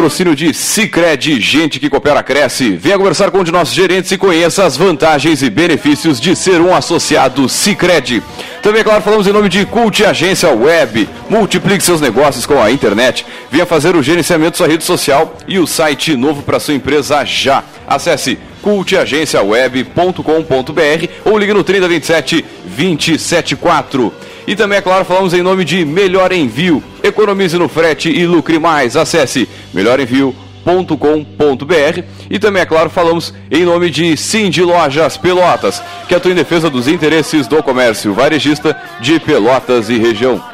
Patrocínio de Cicred, gente que coopera cresce. Venha conversar com um de nossos gerentes e conheça as vantagens e benefícios de ser um associado Cicred. Também, claro, falamos em nome de Cult Agência Web. Multiplique seus negócios com a internet. Venha fazer o gerenciamento da sua rede social e o site novo para sua empresa já. Acesse cultagenciaweb.com.br ou ligue no 3027 274. E também, é claro, falamos em nome de Melhor Envio. Economize no frete e lucre mais. Acesse melhorenvio.com.br e também, é claro, falamos em nome de Sim de Lojas Pelotas, que atua em defesa dos interesses do comércio varejista de Pelotas e região.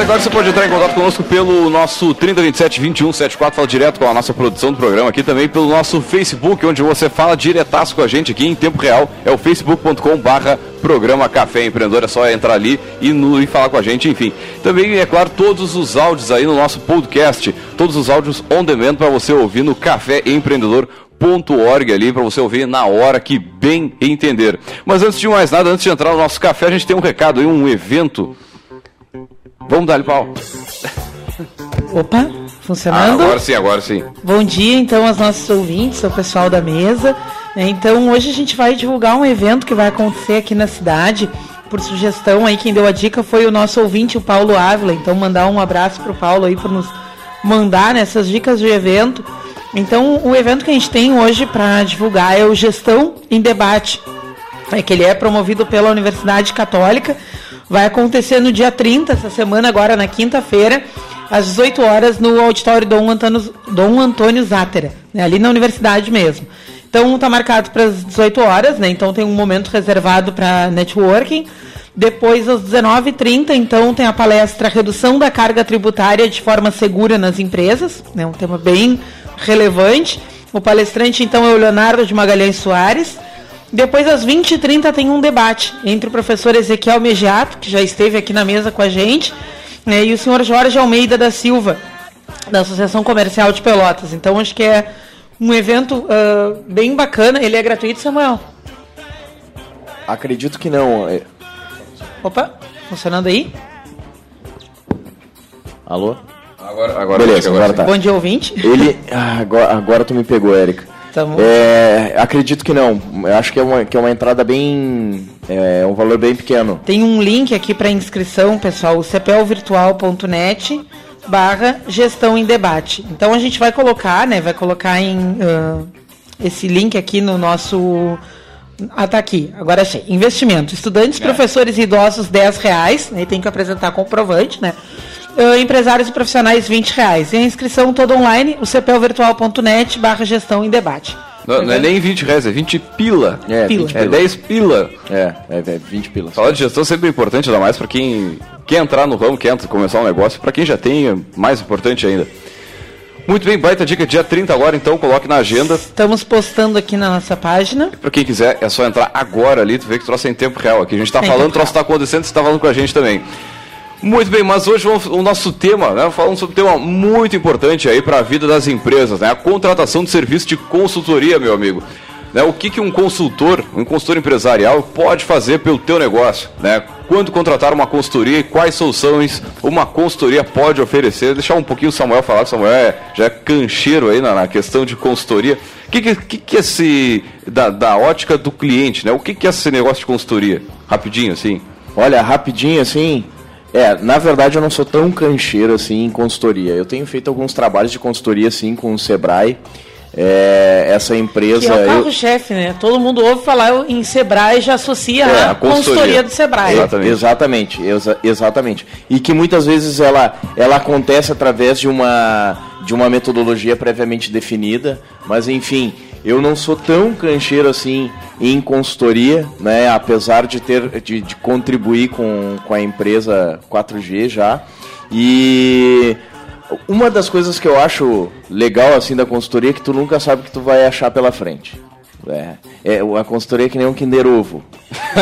Agora você pode entrar em contato conosco pelo nosso 3027 2174, fala direto com a nossa produção do programa aqui também pelo nosso Facebook, onde você fala diretaço com a gente aqui em tempo real. É o facebook.com barra programa Café Empreendedor, é só entrar ali e, no, e falar com a gente, enfim. Também, é claro, todos os áudios aí no nosso podcast, todos os áudios on demand para você ouvir no Café Empreendedor .org ali para você ouvir na hora que bem entender. Mas antes de mais nada, antes de entrar no nosso café, a gente tem um recado aí, um evento Vamos dar-lhe pau. Opa, funcionando? Ah, agora sim, agora sim. Bom dia, então, aos nossos ouvintes, ao pessoal da mesa. Né? Então, hoje a gente vai divulgar um evento que vai acontecer aqui na cidade. Por sugestão aí, quem deu a dica foi o nosso ouvinte, o Paulo Ávila. Então, mandar um abraço para o Paulo aí, para nos mandar nessas dicas de evento. Então, o evento que a gente tem hoje para divulgar é o Gestão em Debate. É que ele é promovido pela Universidade Católica Vai acontecer no dia 30, essa semana, agora na quinta-feira, às 18 horas, no auditório Dom Antônio, Dom Antônio Zátera, né, ali na universidade mesmo. Então está marcado para as 18 horas, né? Então tem um momento reservado para networking. Depois, às 19h30, então, tem a palestra Redução da Carga Tributária de Forma Segura nas Empresas, né, um tema bem relevante. O palestrante, então, é o Leonardo de Magalhães Soares. Depois, às 20h30, tem um debate entre o professor Ezequiel Megiato, que já esteve aqui na mesa com a gente, né, e o senhor Jorge Almeida da Silva, da Associação Comercial de Pelotas. Então, acho que é um evento uh, bem bacana. Ele é gratuito, Samuel? Acredito que não. É. Opa, funcionando aí? Alô? Agora, agora, Beleza, agora, agora tá. Bom dia, ouvinte. Ele. Ah, agora, agora tu me pegou, Érica. É, acredito que não. Eu acho que é uma, que é uma entrada bem. É um valor bem pequeno. Tem um link aqui para inscrição, pessoal, cepelvirtual.net barra gestão em debate. Então a gente vai colocar, né? Vai colocar em uh, esse link aqui no nosso. Ah, tá aqui. Agora achei. Investimento. Estudantes, é. professores e idosos, 10 reais. Né, tem que apresentar comprovante, né? Uh, empresários e profissionais 20 reais. E a inscrição toda online, o cepelvirtual.net barra gestão em debate. Não, não, é nem 20 reais, é 20 pila. É, pila. 20 é 10 pila. É, é, é 20 pila. Falar de gestão é sempre importante, ainda mais para quem quer entrar no ramo, quer começar um negócio. Para quem já tem, é mais importante ainda. Muito bem, baita dica, dia 30 agora, então coloque na agenda. Estamos postando aqui na nossa página. Para quem quiser, é só entrar agora ali, tu vê que troço é em tempo real aqui. A gente está falando, o troço está acontecendo, você está falando com a gente também. Muito bem, mas hoje o nosso tema, né, falando sobre um tema muito importante aí para a vida das empresas, né, a contratação de serviço de consultoria, meu amigo. Né, o que, que um consultor, um consultor empresarial pode fazer pelo teu negócio, né? Quando contratar uma consultoria e quais soluções uma consultoria pode oferecer? Deixar um pouquinho o Samuel falar, o Samuel é, já é cancheiro aí na, na questão de consultoria. O que, que, que, que esse, da, da ótica do cliente, né? O que, que é esse negócio de consultoria? Rapidinho, assim. Olha, rapidinho assim, é, na verdade eu não sou tão cancheiro assim em consultoria. Eu tenho feito alguns trabalhos de consultoria assim com o Sebrae. É, essa empresa. Que é o carro-chefe, né? Todo mundo ouve falar em Sebrae e já associa é, a, consultoria. consultoria do Sebrae. Exatamente. Exatamente, exa exatamente. E que muitas vezes ela, ela acontece através de uma, de uma metodologia previamente definida, mas enfim, eu não sou tão cancheiro assim em consultoria, né? Apesar de ter de, de contribuir com, com a empresa 4G já. E uma das coisas que eu acho legal assim da consultoria é que tu nunca sabe o que tu vai achar pela frente. É, é a consultoria é que nem um Kinder Ovo.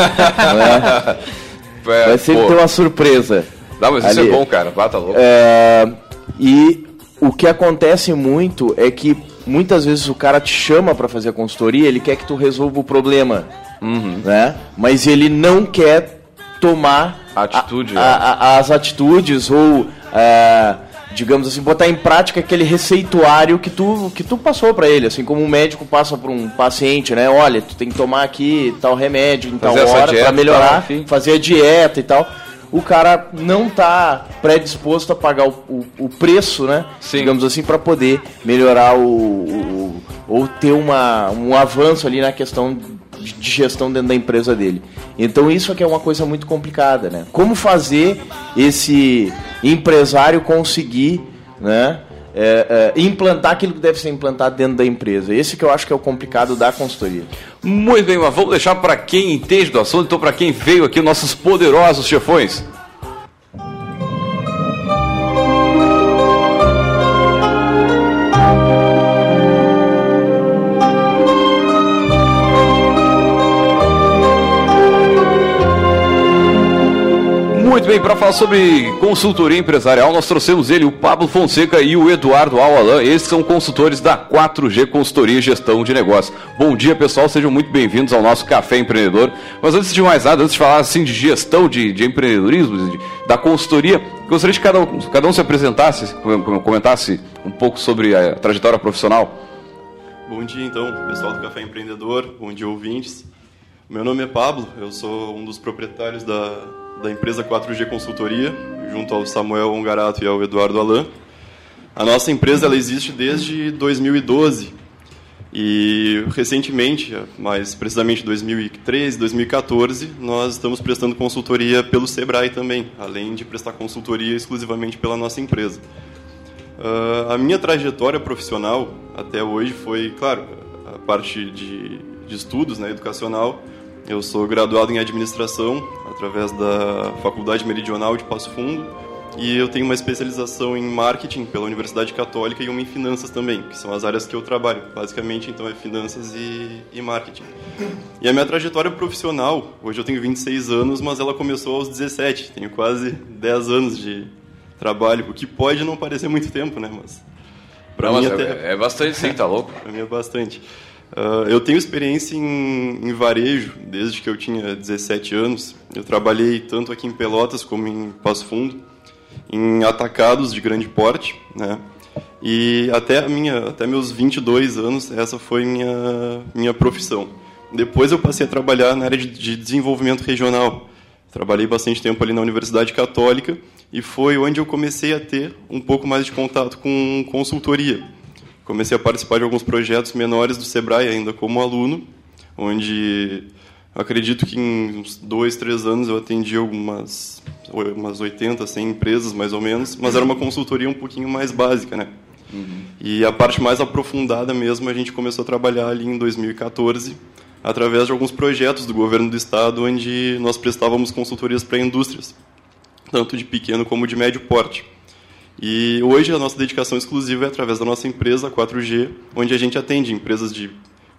é? Vai sempre ter uma surpresa. Não, mas ali. isso é bom, cara. Bata louco. É, e o que acontece muito é que muitas vezes o cara te chama para fazer a consultoria, ele quer que tu resolva o problema, uhum. né? Mas ele não quer tomar atitude, a, a, a, as atitudes ou é, digamos assim, botar em prática aquele receituário que tu, que tu passou para ele, assim como um médico passa para um paciente, né? Olha, tu tem que tomar aqui tal remédio em tal hora para melhorar, tal, fazer a dieta e tal. O cara não tá predisposto a pagar o, o, o preço, né? Sim. Digamos assim, para poder melhorar o, o, ou ter uma, um avanço ali na questão de gestão dentro da empresa dele. Então isso aqui é uma coisa muito complicada, né? Como fazer esse empresário conseguir, né? É, é, implantar aquilo que deve ser implantado dentro da empresa. Esse que eu acho que é o complicado da consultoria. Muito bem, mas vamos deixar para quem entende do assunto, então para quem veio aqui, nossos poderosos chefões. Bem, para falar sobre consultoria empresarial, nós trouxemos ele, o Pablo Fonseca e o Eduardo Alalan. Esses são consultores da 4G Consultoria e Gestão de Negócios. Bom dia, pessoal, sejam muito bem-vindos ao nosso Café Empreendedor. Mas antes de mais nada, antes de falar assim de gestão de, de empreendedorismo, de, da consultoria, gostaria de que cada, um, cada um se apresentasse, comentasse um pouco sobre a trajetória profissional. Bom dia, então, pessoal do Café Empreendedor, bom dia, ouvintes. Meu nome é Pablo, eu sou um dos proprietários da da empresa 4G Consultoria, junto ao Samuel Ongarato e ao Eduardo Alain. A nossa empresa ela existe desde 2012 e recentemente, mais precisamente 2013, 2014, nós estamos prestando consultoria pelo Sebrae também, além de prestar consultoria exclusivamente pela nossa empresa. Uh, a minha trajetória profissional até hoje foi, claro, a parte de, de estudos né, educacional, eu sou graduado em administração através da Faculdade Meridional de Passo Fundo e eu tenho uma especialização em marketing pela Universidade Católica e uma em finanças também, que são as áreas que eu trabalho. Basicamente, então, é finanças e, e marketing. E a minha trajetória profissional, hoje eu tenho 26 anos, mas ela começou aos 17. Tenho quase 10 anos de trabalho, o que pode não parecer muito tempo, né? Mas para mim até... É, é bastante sim, tá louco? para mim é bastante. Uh, eu tenho experiência em, em, varejo desde que eu tinha 17 anos. Eu trabalhei tanto aqui em Pelotas como em Passo Fundo, em atacados de grande porte, né? E até minha, até meus 22 anos, essa foi minha minha profissão. Depois eu passei a trabalhar na área de, de desenvolvimento regional. Trabalhei bastante tempo ali na Universidade Católica e foi onde eu comecei a ter um pouco mais de contato com consultoria comecei a participar de alguns projetos menores do Sebrae ainda como aluno, onde acredito que em uns dois, três anos eu atendi algumas umas 80, 100 empresas mais ou menos, mas era uma consultoria um pouquinho mais básica, né? Uhum. E a parte mais aprofundada mesmo a gente começou a trabalhar ali em 2014 através de alguns projetos do governo do estado onde nós prestávamos consultorias para indústrias, tanto de pequeno como de médio porte. E hoje a nossa dedicação exclusiva é através da nossa empresa 4G, onde a gente atende empresas de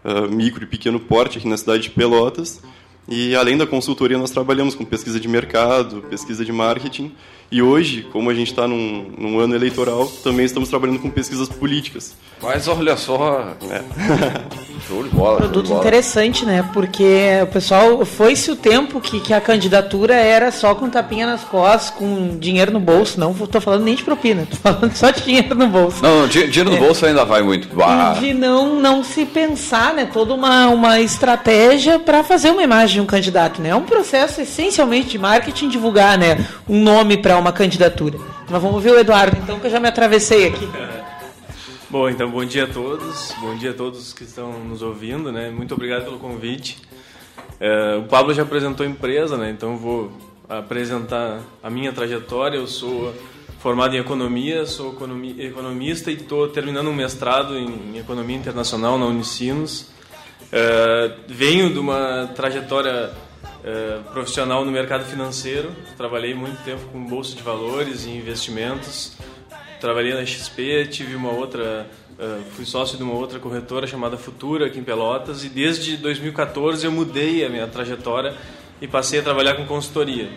uh, micro e pequeno porte aqui na cidade de Pelotas. E além da consultoria, nós trabalhamos com pesquisa de mercado, pesquisa de marketing. E hoje, como a gente está num, num, ano eleitoral, também estamos trabalhando com pesquisas políticas. Mas olha só, é. show de bola. Produto de bola. interessante, né? Porque o pessoal foi-se o tempo que, que a candidatura era só com tapinha nas costas, com dinheiro no bolso. Não estou falando nem de propina, estou falando só de dinheiro no bolso. Não, dinheiro no é. bolso ainda vai muito. Bah. De não, não se pensar, né? Toda uma, uma estratégia para fazer uma imagem de um candidato, né? É um processo essencialmente de marketing divulgar, né? Um nome para uma candidatura. Mas vamos ver o Eduardo, então, que eu já me atravessei aqui. Bom, então bom dia a todos, bom dia a todos que estão nos ouvindo, né? Muito obrigado pelo convite. É, o Pablo já apresentou a empresa, né? Então vou apresentar a minha trajetória. Eu sou formado em economia, sou economista e estou terminando um mestrado em economia internacional na Unicinos. Uh, venho de uma trajetória uh, profissional no mercado financeiro, trabalhei muito tempo com bolsa de valores e investimentos. Trabalhei na XP, tive uma outra, uh, fui sócio de uma outra corretora chamada Futura aqui em Pelotas e desde 2014 eu mudei a minha trajetória e passei a trabalhar com consultoria.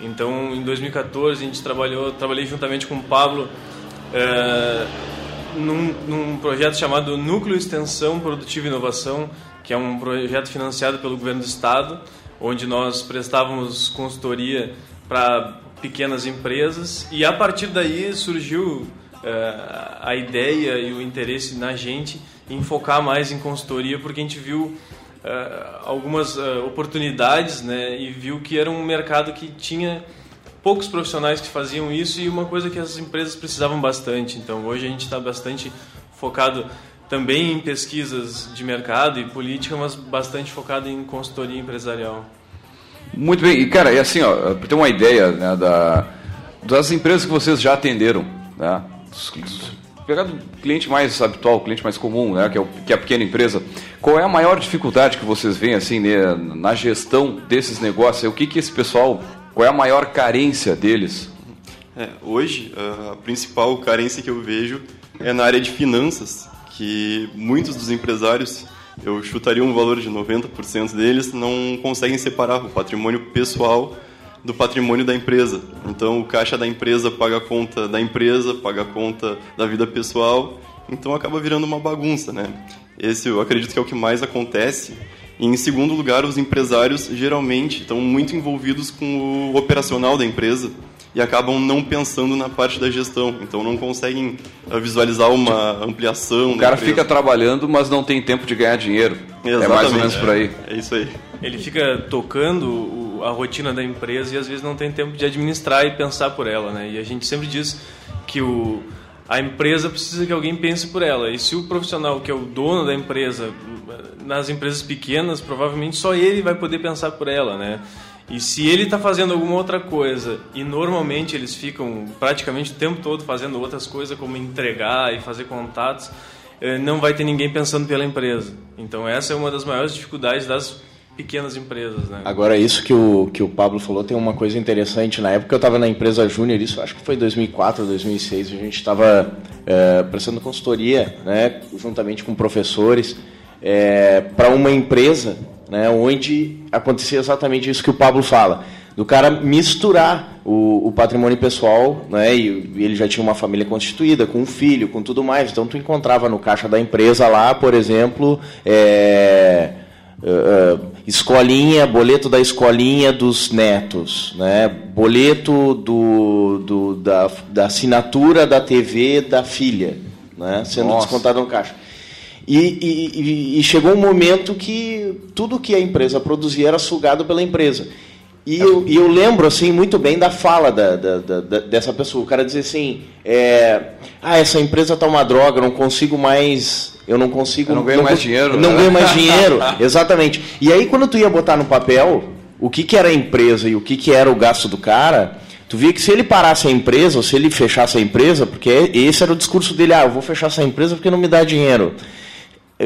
Então, em 2014 a gente trabalhou, trabalhei juntamente com o Pablo é, num, num, projeto chamado Núcleo Extensão Produtiva e Inovação, que é um projeto financiado pelo governo do estado, onde nós prestávamos consultoria para pequenas empresas e a partir daí surgiu é, a ideia e o interesse na gente em focar mais em consultoria, porque a gente viu uh, algumas uh, oportunidades né, e viu que era um mercado que tinha poucos profissionais que faziam isso e uma coisa que as empresas precisavam bastante. Então hoje a gente está bastante focado também em pesquisas de mercado e política, mas bastante focado em consultoria empresarial. Muito bem, e cara, e assim, ó, para ter uma ideia né, da, das empresas que vocês já atenderam, né, pegar do cliente mais habitual, o cliente mais comum, né, que, é o, que é a pequena empresa, qual é a maior dificuldade que vocês veem assim né, na gestão desses negócios? O que, que esse pessoal, qual é a maior carência deles? É, hoje, a principal carência que eu vejo é na área de finanças, que muitos dos empresários, eu chutaria um valor de 90% deles, não conseguem separar o patrimônio pessoal do patrimônio da empresa. Então, o caixa da empresa paga a conta da empresa, paga a conta da vida pessoal, então acaba virando uma bagunça, né? Esse eu acredito que é o que mais acontece. E, em segundo lugar, os empresários geralmente estão muito envolvidos com o operacional da empresa e acabam não pensando na parte da gestão. Então não conseguem ah, visualizar uma ampliação. O cara fica trabalhando, mas não tem tempo de ganhar dinheiro. Exatamente. É mais ou menos por aí. É, é isso aí. Ele fica tocando a rotina da empresa e às vezes não tem tempo de administrar e pensar por ela, né? E a gente sempre diz que o, a empresa precisa que alguém pense por ela. E se o profissional que é o dono da empresa, nas empresas pequenas, provavelmente só ele vai poder pensar por ela, né? E se ele está fazendo alguma outra coisa e normalmente eles ficam praticamente o tempo todo fazendo outras coisas como entregar e fazer contatos, eh, não vai ter ninguém pensando pela empresa. Então essa é uma das maiores dificuldades das pequenas empresas, né? Agora, isso que o, que o Pablo falou tem uma coisa interessante. Na época eu estava na empresa Júnior, isso acho que foi 2004, 2006, a gente estava é, prestando consultoria, né, juntamente com professores, é, para uma empresa né, onde acontecia exatamente isso que o Pablo fala, do cara misturar o, o patrimônio pessoal, né, e, ele já tinha uma família constituída, com um filho, com tudo mais, então tu encontrava no caixa da empresa lá, por exemplo, é, uh, escolinha, boleto da escolinha dos netos, né? boleto do, do, da, da assinatura da TV da filha, né? sendo Nossa. descontado no caixa. E, e, e, chegou um momento que tudo que a empresa produzia era sugado pela empresa. E eu, e eu lembro assim muito bem da fala da, da, da, dessa pessoa. O cara dizia assim: é, Ah, essa empresa está uma droga, não consigo mais eu não consigo. Eu não ganho não, mais dinheiro. Não né? ganho mais dinheiro, exatamente. E aí quando tu ia botar no papel o que, que era a empresa e o que, que era o gasto do cara, tu via que se ele parasse a empresa, ou se ele fechasse a empresa, porque esse era o discurso dele, ah, eu vou fechar essa empresa porque não me dá dinheiro.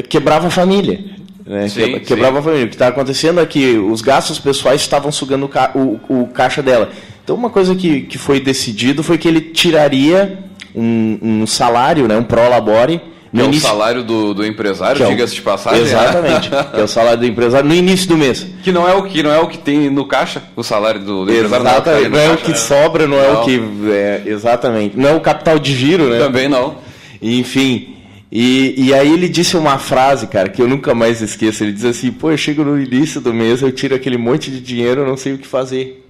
Quebrava a família. Né? Sim, Quebrava sim. a família. O que está acontecendo é que os gastos pessoais estavam sugando o, ca o, o, caixa dela. Então uma coisa que, que foi decidido foi que ele tiraria um, um salário, né, um prolabore, no é início... o salário do, do empresário, é diga-se de passagem. Né? Exatamente. é o salário do empresário no início do mês. Que não é o que não é o que tem no caixa, o salário do, do empresário. Exatamente. Não, é o que é. sobra, não, não, é o que. É, exatamente. Não é o capital de giro, né? Também não. Enfim. E, e aí ele disse uma frase, cara, que eu nunca mais esqueço. Ele diz assim, pô, eu chego no início do mês, eu tiro aquele monte de dinheiro, eu não sei o que fazer.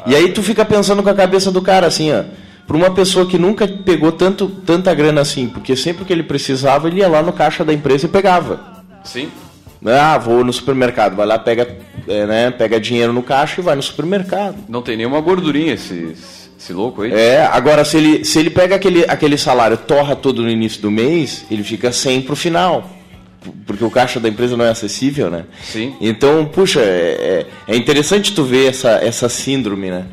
Ah, e aí tu fica pensando com a cabeça do cara assim, ó para uma pessoa que nunca pegou tanto, tanta grana assim, porque sempre que ele precisava, ele ia lá no caixa da empresa e pegava. Sim. Ah, vou no supermercado, vai lá, pega, é, né, pega dinheiro no caixa e vai no supermercado. Não tem nenhuma gordurinha esse, esse louco aí. É, agora se ele, se ele pega aquele, aquele salário, torra todo no início do mês, ele fica sem pro final. Porque o caixa da empresa não é acessível, né? Sim. Então, puxa, é, é, é interessante tu ver essa, essa síndrome, né?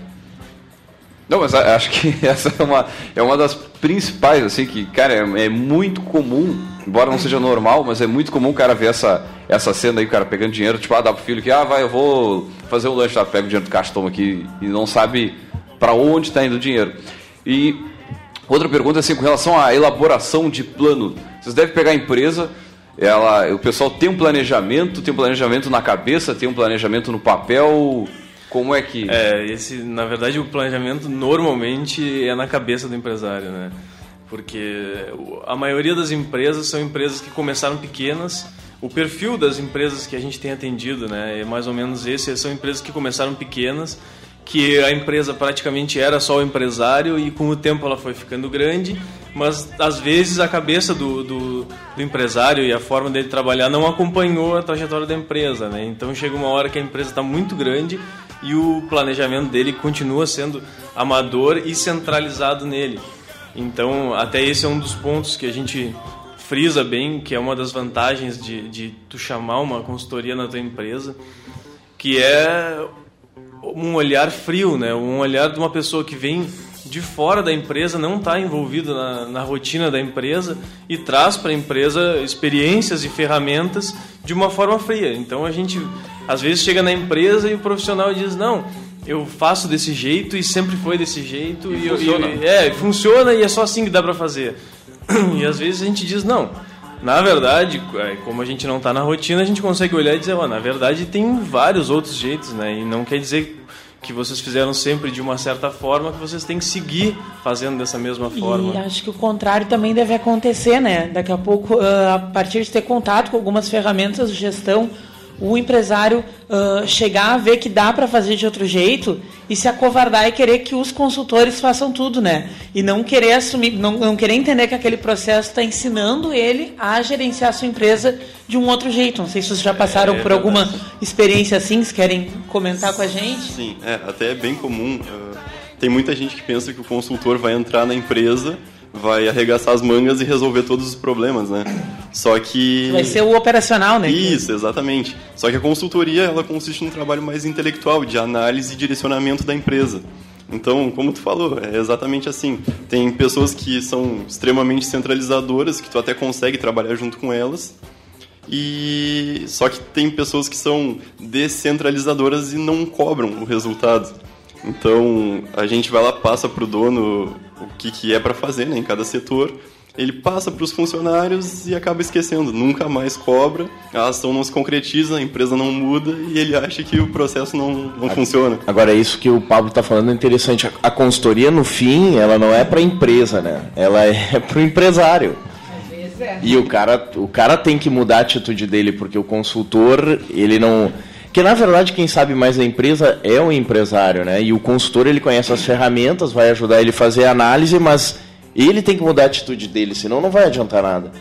Não, mas acho que essa é uma, é uma das principais, assim, que, cara, é, é, muito comum, embora não seja normal, mas é muito comum o cara ver essa, essa cena aí, o cara pegando dinheiro, tipo, ah, dá pro filho que, ah, vai, eu vou fazer um lanche, tá, pega o dinheiro do caixa, toma aqui, e não sabe para onde está indo o dinheiro. E outra pergunta, assim, com relação à elaboração de plano. Vocês devem pegar a empresa, ela, o pessoal tem um planejamento, tem um planejamento na cabeça, tem um planejamento no papel, como é que. É, esse, na verdade, o planejamento normalmente é na cabeça do empresário, né? Porque a maioria das empresas são empresas que começaram pequenas. O perfil das empresas que a gente tem atendido, né, é mais ou menos esse. São empresas que começaram pequenas, que a empresa praticamente era só o empresário e com o tempo ela foi ficando grande, mas às vezes a cabeça do, do, do empresário e a forma dele trabalhar não acompanhou a trajetória da empresa, né? Então chega uma hora que a empresa está muito grande e o planejamento dele continua sendo amador e centralizado nele. Então, até esse é um dos pontos que a gente frisa bem, que é uma das vantagens de, de tu chamar uma consultoria na tua empresa, que é um olhar frio, né? Um olhar de uma pessoa que vem de fora da empresa, não está envolvido na, na, rotina da empresa e traz para a empresa experiências e ferramentas de uma forma fria. Então a gente às vezes chega na empresa e o profissional diz não, eu faço desse jeito e sempre foi desse jeito e, e funciona. Eu, é funciona e é só assim que dá para fazer. E às vezes a gente diz não. Na verdade, é, como a gente não está na rotina, a gente consegue olhar e dizer, oh, na verdade tem vários outros jeitos, né? E não quer dizer que vocês fizeram sempre de uma certa forma, que vocês têm que seguir fazendo dessa mesma forma. E acho que o contrário também deve acontecer, né? Daqui a pouco, ah, a partir de ter contato com algumas ferramentas de gestão, o empresário uh, chegar a ver que dá para fazer de outro jeito e se acovardar e querer que os consultores façam tudo, né? E não querer assumir, não, não querer entender que aquele processo está ensinando ele a gerenciar a sua empresa de um outro jeito. Não sei se vocês já passaram é, por alguma experiência assim, se querem comentar com a gente. Sim, é, até é bem comum. Uh, tem muita gente que pensa que o consultor vai entrar na empresa vai arregaçar as mangas e resolver todos os problemas, né? Só que vai ser o operacional, né? Isso, exatamente. Só que a consultoria ela consiste num trabalho mais intelectual, de análise e direcionamento da empresa. Então, como tu falou, é exatamente assim. Tem pessoas que são extremamente centralizadoras, que tu até consegue trabalhar junto com elas. E só que tem pessoas que são descentralizadoras e não cobram o resultado. Então, a gente vai lá, passa para o dono o que, que é para fazer né, em cada setor, ele passa para os funcionários e acaba esquecendo, nunca mais cobra, a ação não se concretiza, a empresa não muda e ele acha que o processo não, não funciona. Agora, isso que o Pablo está falando é interessante. A consultoria, no fim, ela não é para a empresa, né? Ela é para o empresário. É. E o cara, o cara tem que mudar a atitude dele, porque o consultor, ele não que na verdade quem sabe mais da empresa é o empresário, né? E o consultor ele conhece as ferramentas, vai ajudar ele a fazer a análise, mas ele tem que mudar a atitude dele, senão não vai adiantar nada.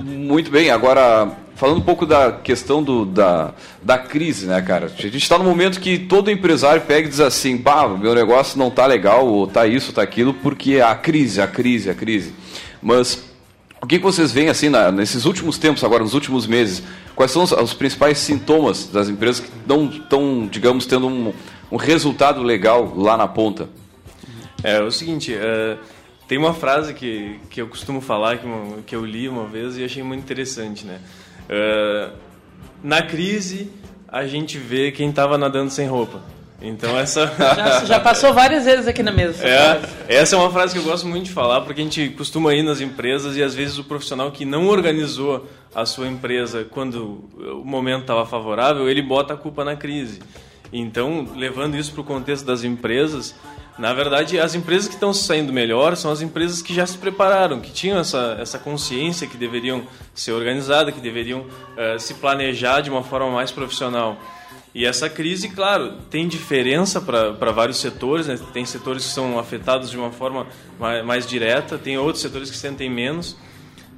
Muito bem, agora falando um pouco da questão do, da, da crise, né, cara? A gente está no momento que todo empresário pega e diz assim, pá, meu negócio não tá legal, ou tá isso, tá aquilo, porque a crise, a crise, a crise. Mas o que, vocês veem assim na, nesses últimos tempos, agora nos últimos meses? Quais são os, os principais sintomas das empresas que não estão, digamos, tendo um, um, resultado legal lá na ponta? É, é o seguinte, uh, tem uma frase que, que eu costumo falar, que, uma, que eu li uma vez e achei muito interessante, né? Uh, na crise, a gente vê quem estava nadando sem roupa. Então essa já, já, passou várias vezes aqui na mesa. É, essa é uma frase que eu gosto muito de falar porque a gente costuma ir nas empresas e às vezes o profissional que não organizou a sua empresa quando o momento estava favorável ele bota a culpa na crise. Então levando isso para o contexto das empresas, na verdade as empresas que estão saindo melhor são as empresas que já se prepararam, que tinham essa essa consciência que deveriam ser organizadas, que deveriam uh, se planejar de uma forma mais profissional. E essa crise, claro, tem diferença para vários setores, né? tem setores que são afetados de uma forma mais, mais, direta, tem outros setores que sentem menos.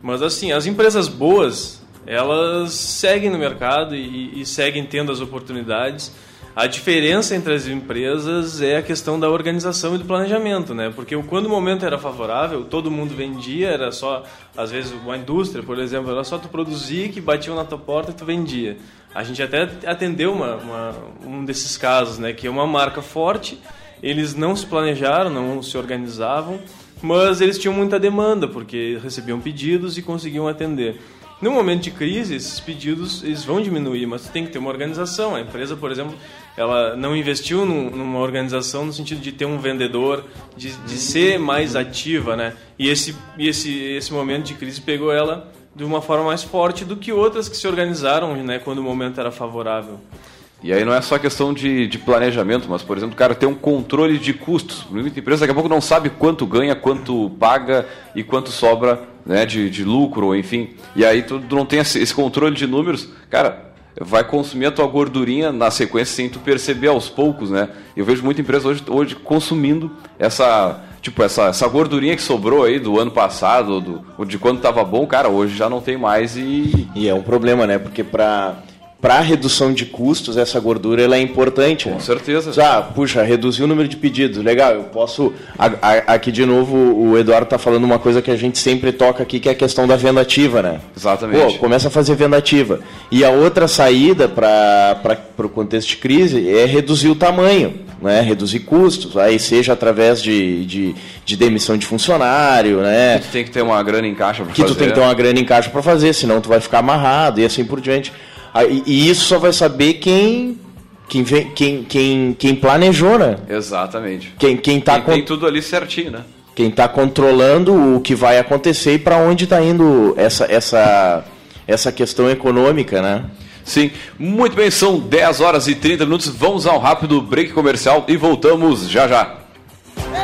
Mas, assim, as empresas boas, elas seguem no mercado e, e seguem tendo as oportunidades. A diferença entre as empresas é a questão da organização e do planejamento, né? Porque quando o momento era favorável, todo mundo vendia, era só, às vezes, uma indústria, por exemplo, era só tu produzir que batiam na tua porta e tu vendia. A gente até atendeu uma, uma, um desses casos, né? Que é uma marca forte, eles não se planejaram, não se organizavam, mas eles tinham muita demanda, porque recebiam pedidos e conseguiam atender. No momento de crise, esses pedidos eles vão diminuir, mas tem que ter uma organização. A empresa, por exemplo, ela não investiu num, numa organização no sentido de ter um vendedor, de, de ser mais ativa, né? E esse, esse, esse momento de crise pegou ela de uma forma mais forte do que outras que se organizaram né, quando o momento era favorável. E aí não é só questão de, de planejamento, mas, por exemplo, o cara tem um controle de custos. Muita empresa daqui a pouco não sabe quanto ganha, quanto paga e quanto sobra né, de, de lucro, enfim. E aí tu, não tem esse, esse controle de números, cara, vai consumir a tua gordurinha na sequência sem tu perceber aos poucos, né? Eu vejo muita empresa hoje, hoje consumindo essa tipo, essa, essa gordurinha que sobrou aí do ano passado, do, de quando tava bom, cara, hoje já não tem mais e. E é um problema, né? Porque para para redução de custos, essa gordura ela é importante. Com né? certeza. Ah, puxa, reduzir o número de pedidos, legal, eu posso. A, a, aqui de novo o Eduardo está falando uma coisa que a gente sempre toca aqui, que é a questão da venda ativa, né? Exatamente. Pô, começa a fazer venda ativa. E a outra saída para o contexto de crise é reduzir o tamanho, né? reduzir custos, aí seja através de, de, de demissão de funcionário, né? Que tu tem que ter uma grana em caixa para fazer. Que tu tem que ter uma grana em caixa para fazer, senão tu vai ficar amarrado e assim por diante. E isso só vai saber quem quem, vem, quem, quem, quem planejou, né? Exatamente. Quem, quem, tá quem tem tudo ali certinho, né? Quem está controlando o que vai acontecer e para onde está indo essa, essa, essa questão econômica, né? Sim, muito bem, são 10 horas e 30 minutos. Vamos a um rápido break comercial e voltamos já já. CYK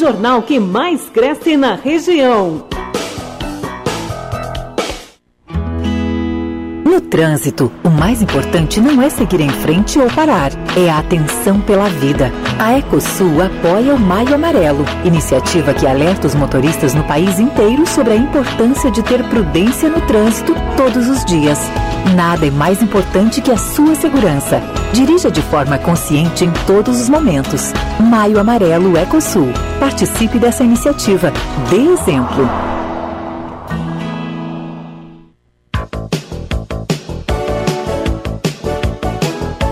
jornal que mais cresce na região. No trânsito, o mais importante não é seguir em frente ou parar, é a atenção pela vida. A Ecosul apoia o Maio Amarelo, iniciativa que alerta os motoristas no país inteiro sobre a importância de ter prudência no trânsito todos os dias. Nada é mais importante que a sua segurança. Dirija de forma consciente em todos os momentos. Maio Amarelo Ecosul. Participe dessa iniciativa. Dê exemplo.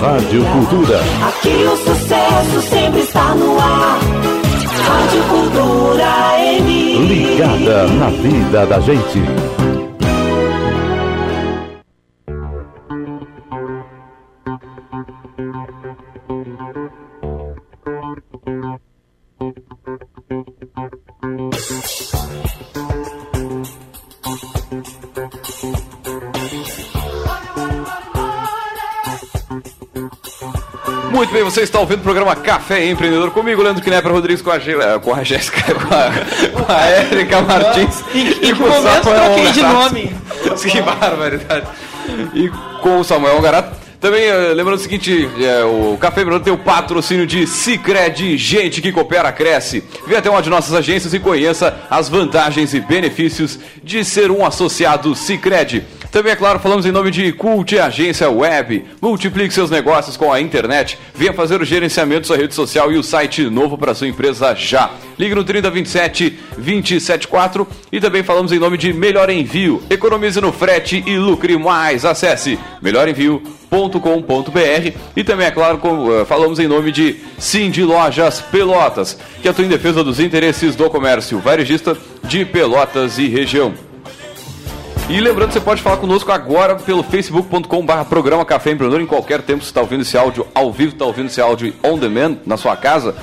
Rádio Cultura. Aqui o sucesso sempre está no ar. Rádio Cultura M. Ligada na vida da gente. Você está ouvindo o programa Café Empreendedor comigo, Leandro Knepper Rodrigues, com a, Ge- eh, com a Jéssica, com a, com a Érica Martins. Em que com o momento troquei de nome? Que barbaridade. E com o Samuel Garato. Também, eh, lembrando o seguinte, eh, o Café Empreendedor tem o patrocínio de Cicred, gente que coopera, cresce. Venha até uma de nossas agências e conheça as vantagens e benefícios de ser um associado Cicred. Também, é claro, falamos em nome de Cult Agência Web. Multiplique seus negócios com a internet. Venha fazer o gerenciamento da sua rede social e o site novo para sua empresa já. Ligue no 3027 274 e também falamos em nome de Melhor Envio. Economize no frete e lucre mais. Acesse melhorenvio.com.br e também, é claro, eh, falamos em nome de Cindy Lojas Pelotas, que atua em defesa dos interesses do comércio varejista de Pelotas e região. E lembrando, você pode falar conosco agora pelo facebook.com.br programa Café Empreendedor. Em qualquer tempo, você está ouvindo esse áudio ao vivo, está ouvindo esse áudio on demand na sua casa.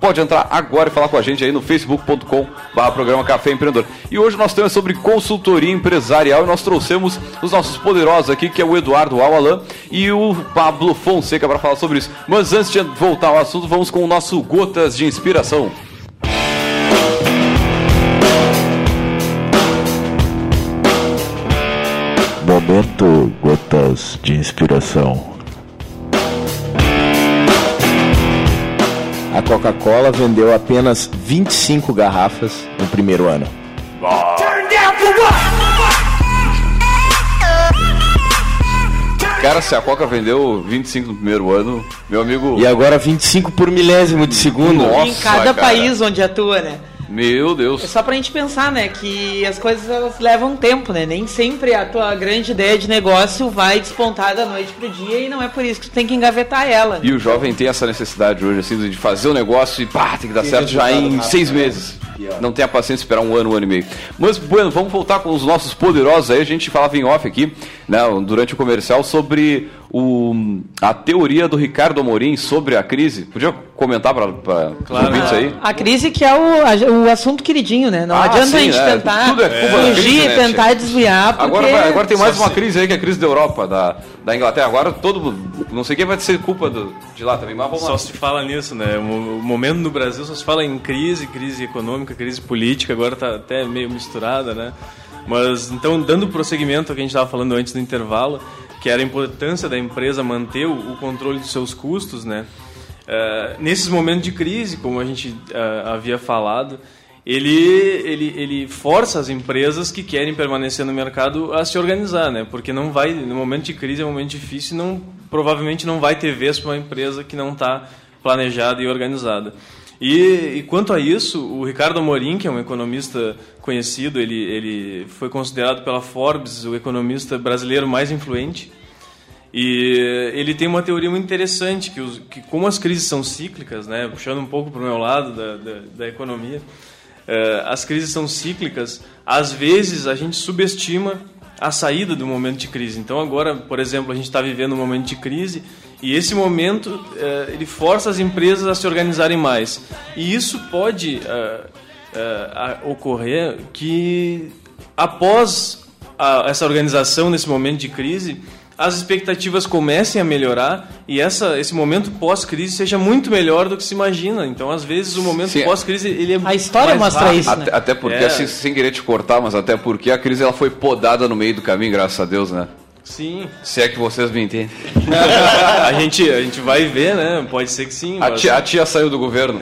Pode entrar agora e falar com a gente aí no facebook.com.br programa Café Empreendedor. E hoje nós temos sobre consultoria empresarial e nós trouxemos os nossos poderosos aqui, que é o Eduardo Alalan e o Pablo Fonseca para falar sobre isso. Mas antes de voltar ao assunto, vamos com o nosso Gotas de Inspiração. Gotas de Inspiração. A Coca-Cola vendeu apenas 25 garrafas no primeiro ano. Cara, se a Coca vendeu 25 no primeiro ano, meu amigo. E agora 25 por milésimo de segundo. Nossa, em cada cara. país onde atua, né? Meu É Deus. só pra gente pensar, né, que as coisas elas levam tempo, né? Nem sempre a tua grande ideia de negócio vai despontar da noite pro dia e não é por isso que tu tem que engavetar ela. né? E o jovem tem essa necessidade hoje, assim, de fazer o negócio e pá, tem que dar certo já em seis meses. Não tem a paciência de esperar um ano, um ano e meio. Mas, bueno, vamos voltar com os nossos poderosos aí. A gente falava em off aqui, né, durante o comercial, sobre o, a teoria do Ricardo Amorim sobre a crise. Podia comentar para Claro. ouvintes aí? A crise que é o, a- o assunto queridinho, né? Não Ah, adianta sim, a gente é. tentar Tudo é da crise, fugir, né, tentar tia? desviar, porque... Agora, agora tem mais Só uma se- crise aí, que é a crise da Europa, da, da Inglaterra. Agora todo. Não sei quem vai ser culpa do- de lá também, mas vamos Só lá. se fala nisso, né? O o momento no Brasil só se fala em crise, crise econômica, crise política, agora tá até meio misturada, né? Mas então, dando prosseguimento ao que a gente estava falando antes do intervalo, que era a importância da empresa manter o, controle dos seus custos, né? Eh, nesses momentos de crise, como a gente eh, havia falado, ele, ele, ele força as empresas que querem permanecer no mercado a se organizar, né? Porque não vai, no momento de crise é um momento difícil, não provavelmente não vai ter vez para uma empresa que não está planejada e organizada. E, e quanto a isso, o Ricardo Amorim, que é um economista conhecido, ele, ele foi considerado pela Forbes o economista brasileiro mais influente. E ele tem uma teoria muito interessante, que, os, que como as crises são cíclicas, né, puxando um pouco para o meu lado da, da, da economia, eh, as crises são cíclicas, às vezes a gente subestima a saída do momento de crise. Então agora, por exemplo, a gente está vivendo um momento de crise E esse momento eh, ele força as empresas a se organizarem mais. E isso pode eh, eh, a- ocorrer que após a- essa organização nesse momento de crise, as expectativas comecem a melhorar e essa, esse momento pós-crise seja muito melhor do que se imagina. Então, às vezes, o momento pós-crise ele é A história mais mostra rápido. isso, né? Até, até porque, É. assim, sem querer te cortar, mas até porque a crise ela foi podada no meio do caminho, graças a Deus, né? Sim. Se é que vocês me entendem. a, gente, a gente vai ver, né? Pode ser que sim. A mas- tia, a tia saiu do governo.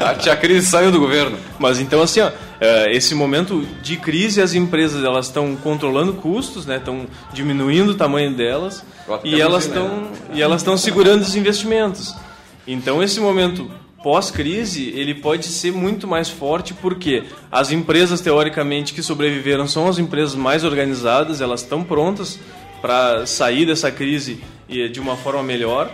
A tia Cris saiu do governo. Mas então assim, ó, é, esse momento de crise, as empresas elas estão controlando custos, né? Estão diminuindo o tamanho delas Bota e elas estão e elas estão segurando os investimentos. Então esse momento pós-crise ele pode ser muito mais forte porque as empresas teoricamente que sobreviveram são as empresas mais organizadas, elas estão prontas para sair dessa crise e de uma forma melhor.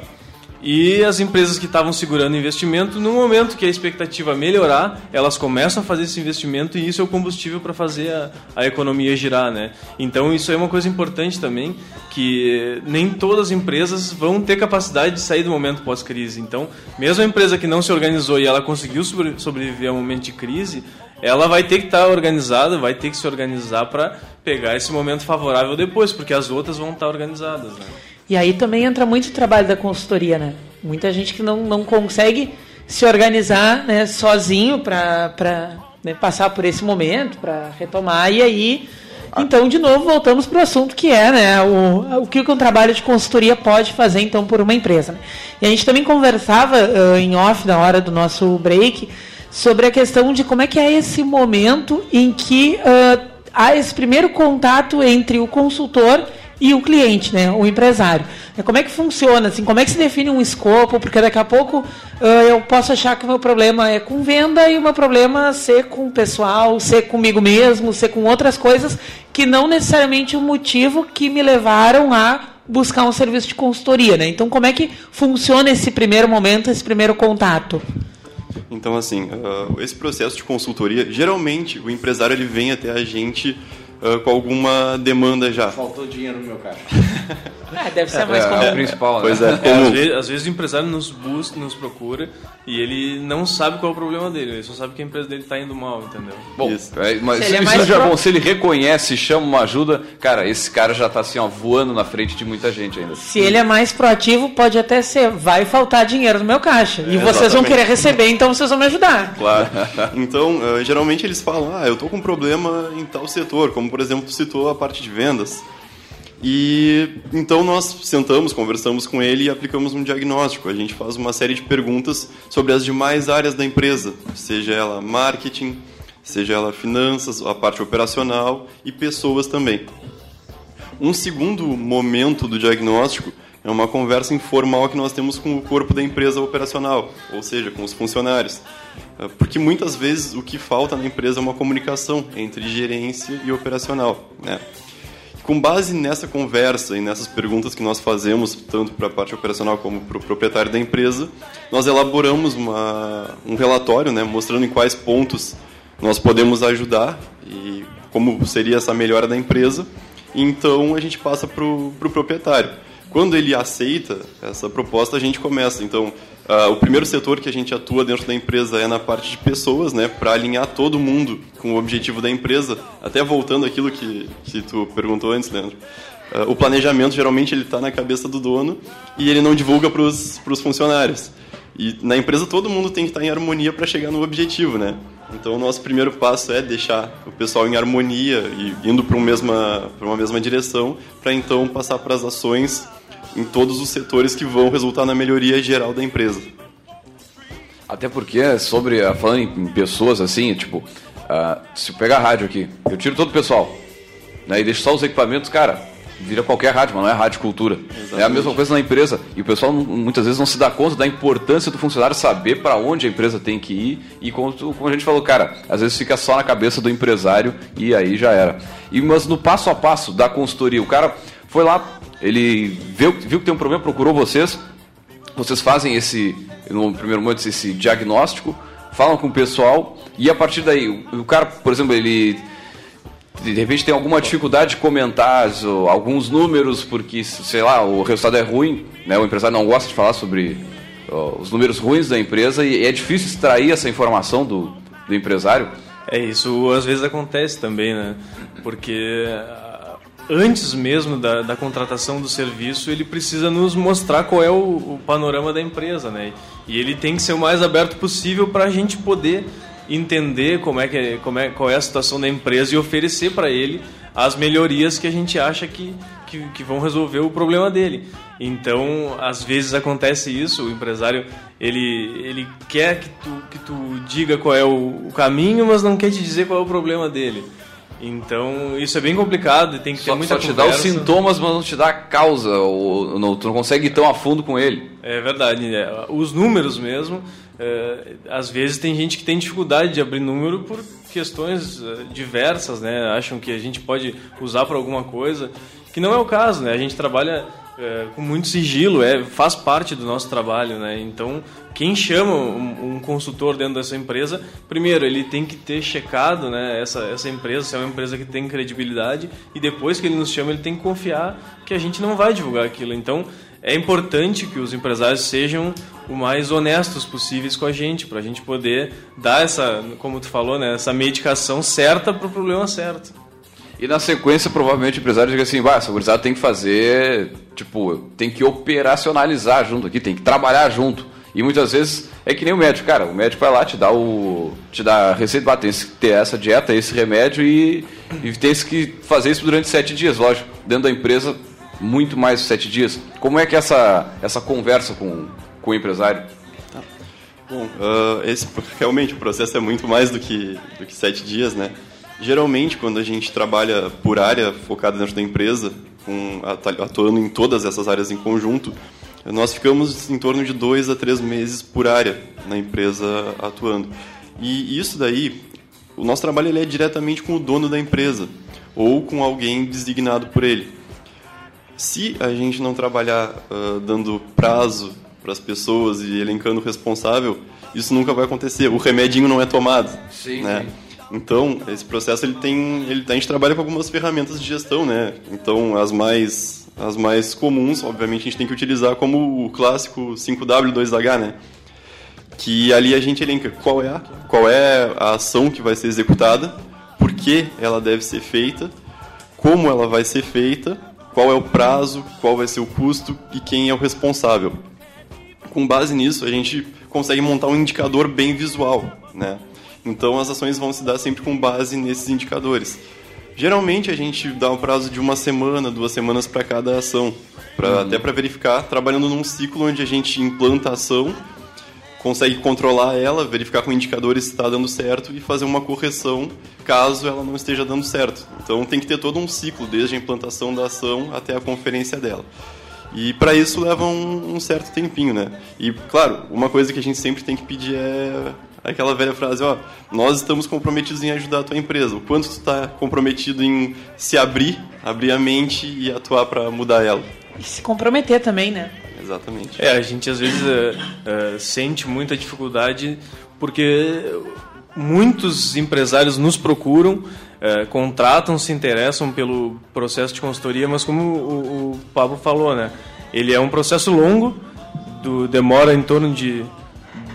E as empresas que estavam segurando investimento, no momento que a expectativa melhorar, elas começam a fazer esse investimento e isso é o combustível para fazer a, a economia girar, né? Então isso é uma coisa importante também, que nem todas as empresas vão ter capacidade de sair do momento pós-crise. Então, mesmo a empresa que não se organizou e ela conseguiu sobre- sobreviver ao momento de crise, ela vai ter que estar organizada, vai ter que se organizar para pegar esse momento favorável depois, porque as outras vão estar organizadas, né? E aí também entra muito o trabalho da consultoria, né? Muita gente que não, não consegue se organizar né, sozinho para né, passar por esse momento, para retomar. E aí, então, de novo, voltamos para o assunto que é né, o, o que um trabalho de consultoria pode fazer, então, por uma empresa. Né? E a gente também conversava ah, em off, na hora do nosso break, sobre a questão de como é que é esse momento em que ah, há esse primeiro contato entre o consultor e o cliente, né, o empresário. É, Como é que funciona, assim, como é que se define um escopo, porque daqui a pouco ah, eu posso achar que o meu problema é com venda e o meu problema ser com o pessoal, ser comigo mesmo, ser com outras coisas que não necessariamente o motivo que me levaram a buscar um serviço de consultoria, né? Então, como é que funciona esse primeiro momento, esse primeiro contato? Então, assim, ah, esse processo de consultoria, geralmente o empresário ele vem até a gente ah, com alguma demanda já. Faltou dinheiro no meu caixa. É, deve ser mais É, comum. é o principal, né? Pois é, É, como- às, vezes, às vezes o empresário nos busca, nos procura e ele não sabe qual é o problema dele, ele só sabe que a empresa dele está indo mal, entendeu? Bom, Isso. é, mas Se ele é ele, mais já pro- bom, se ele reconhece, chama uma ajuda, cara, esse cara já tá assim, ó, voando na frente de muita gente ainda. Se ele é mais proativo, pode até ser, vai faltar dinheiro no meu caixa. E vocês vão querer receber, então vocês vão me ajudar. Claro. Então, ah, geralmente eles falam, ah, eu tô com um problema em tal setor, como por exemplo, citou a parte de vendas. E então nós sentamos, conversamos com ele e aplicamos um diagnóstico. A gente faz uma série de perguntas sobre as demais áreas da empresa, seja ela marketing, seja ela finanças, a parte operacional e pessoas também. Um segundo momento do diagnóstico é uma conversa informal que nós temos com o corpo da empresa operacional, ou seja, com os funcionários. Porque muitas vezes o que falta na empresa é uma comunicação entre gerência e operacional. Né? Com base nessa conversa e nessas perguntas que nós fazemos, tanto para a parte operacional como para o proprietário da empresa, nós elaboramos uma, um relatório né, mostrando em quais pontos nós podemos ajudar e como seria essa melhora da empresa. Então a gente passa para o pro proprietário. Quando ele aceita essa proposta, a gente começa. Então, ah, o primeiro setor que a gente atua dentro da empresa é na parte de pessoas, né, para alinhar todo mundo com o objetivo da empresa. Até voltando àquilo que, que tu perguntou antes, Leandro. Ah, o planejamento geralmente ele está na cabeça do dono e ele não divulga para os funcionários. E na empresa todo mundo tem que estar em harmonia para chegar no objetivo, né? Então o nosso primeiro passo é deixar o pessoal em harmonia e indo para uma mesma, pra uma mesma direção, para então passar para as ações em todos os setores que vão resultar na melhoria geral da empresa. Até porque, sobre, ah, falando em pessoas assim, tipo, ah, se eu pegar a rádio aqui, eu tiro todo o pessoal, né, e deixo só os equipamentos, cara, vira qualquer rádio, mas não é rádio cultura. É a mesma coisa na empresa. E o pessoal muitas vezes não se dá conta da importância do funcionário saber para onde a empresa tem que ir. E como, como a gente falou, cara, às vezes fica só na cabeça do empresário e aí já era. E, mas no passo a passo da consultoria, o cara foi lá, ele viu, viu que tem um problema, procurou vocês, vocês fazem esse, no primeiro momento, esse diagnóstico, falam com o pessoal e a partir daí, o, cara, por exemplo, ele de repente tem alguma dificuldade de comentar alguns números, porque, sei lá, o resultado é ruim, né? o empresário não gosta de falar sobre os números ruins da empresa e é difícil extrair essa informação do, do empresário. É, isso às vezes acontece também, né? Porque antes mesmo da, da, contratação do serviço, ele precisa nos mostrar qual é o, o, panorama da empresa, né? E ele tem que ser o mais aberto possível para a gente poder entender como é que como é, qual é a situação da empresa e oferecer para ele as melhorias que a gente acha que, que, que, vão resolver o problema dele. Então, às vezes acontece isso, o empresário ele, ele quer que tu, que tu diga qual é o, o caminho, mas não quer te dizer qual é o problema dele. Então, isso é bem complicado e tem que ter só, muita só te conversa. dá os sintomas, mas não te dá a causa, ou não, tu não consegue ir tão a fundo com ele. É verdade. É. Os números mesmo, é, às vezes tem gente que tem dificuldade de abrir número por questões é, diversas, né? Acham que a gente pode usar para alguma coisa, que não é o caso, né? A gente trabalha é, com muito sigilo, é, faz parte do nosso trabalho, né? Então, quem chama um, um, consultor dentro dessa empresa, primeiro ele tem que ter checado, né, essa, essa empresa, se é uma empresa que tem credibilidade, e depois que ele nos chama, ele tem que confiar que a gente não vai divulgar aquilo. Então, é importante que os empresários sejam o mais honestos possíveis com a gente, para a gente poder dar essa, como tu falou, né, essa medicação certa para o problema certo. E na sequência, provavelmente o empresário diga assim, essa gurizada tem que fazer, tipo, tem que operacionalizar junto aqui, tem que trabalhar junto. E muitas vezes é que nem o médico, cara, o médico vai lá, te dá o. te dá a receita, tem que ter essa dieta, esse remédio e, e tem que fazer isso durante sete dias, lógico. Dentro da empresa, muito mais sete dias. Como é que é essa, essa conversa com, com o empresário? Bom, uh, esse, realmente o processo é muito mais do que, do que sete dias, né? Geralmente, quando a gente trabalha por área focada dentro da empresa, com, atuando em todas essas áreas em conjunto, nós ficamos em torno de dois a três meses por área na empresa atuando. E isso daí, o nosso trabalho ele é diretamente com o dono da empresa ou com alguém designado por ele. Se a gente não trabalhar uh, dando prazo para as pessoas e elencando o responsável, isso nunca vai acontecer. O remedinho não é tomado. Sim. Né? Então, esse processo ele tem, ele, a gente trabalha com algumas ferramentas de gestão, né? Então, as mais, as mais comuns, obviamente, a gente tem que utilizar como o clássico 5W2H, né? Que ali a gente elenca qual é a, qual é a ação que vai ser executada, por que ela deve ser feita, como ela vai ser feita, qual é o prazo, qual vai ser o custo e quem é o responsável. Com base nisso, a gente consegue montar um indicador bem visual, né? Então as ações vão se dar sempre com base nesses indicadores. Geralmente a gente dá um prazo de uma semana, duas semanas para cada ação, pra, uhum. até para verificar, trabalhando num ciclo onde a gente implanta a ação, consegue controlar ela, verificar com indicadores se está dando certo e fazer uma correção caso ela não esteja dando certo. Então tem que ter todo um ciclo, desde a implantação da ação até a conferência dela. E para isso leva um, um, certo tempinho, né? E claro, uma coisa que a gente sempre tem que pedir é aquela velha frase, ó, nós estamos comprometidos em ajudar a tua empresa. O quanto tu está comprometido em se abrir, abrir a mente e atuar para mudar ela. E se comprometer também, né? Exatamente. É, a gente às vezes é, é, sente muita dificuldade porque muitos empresários nos procuram, é, contratam, se interessam pelo processo de consultoria, mas como o, o Pablo falou, né? Ele é um processo longo, do, demora em torno de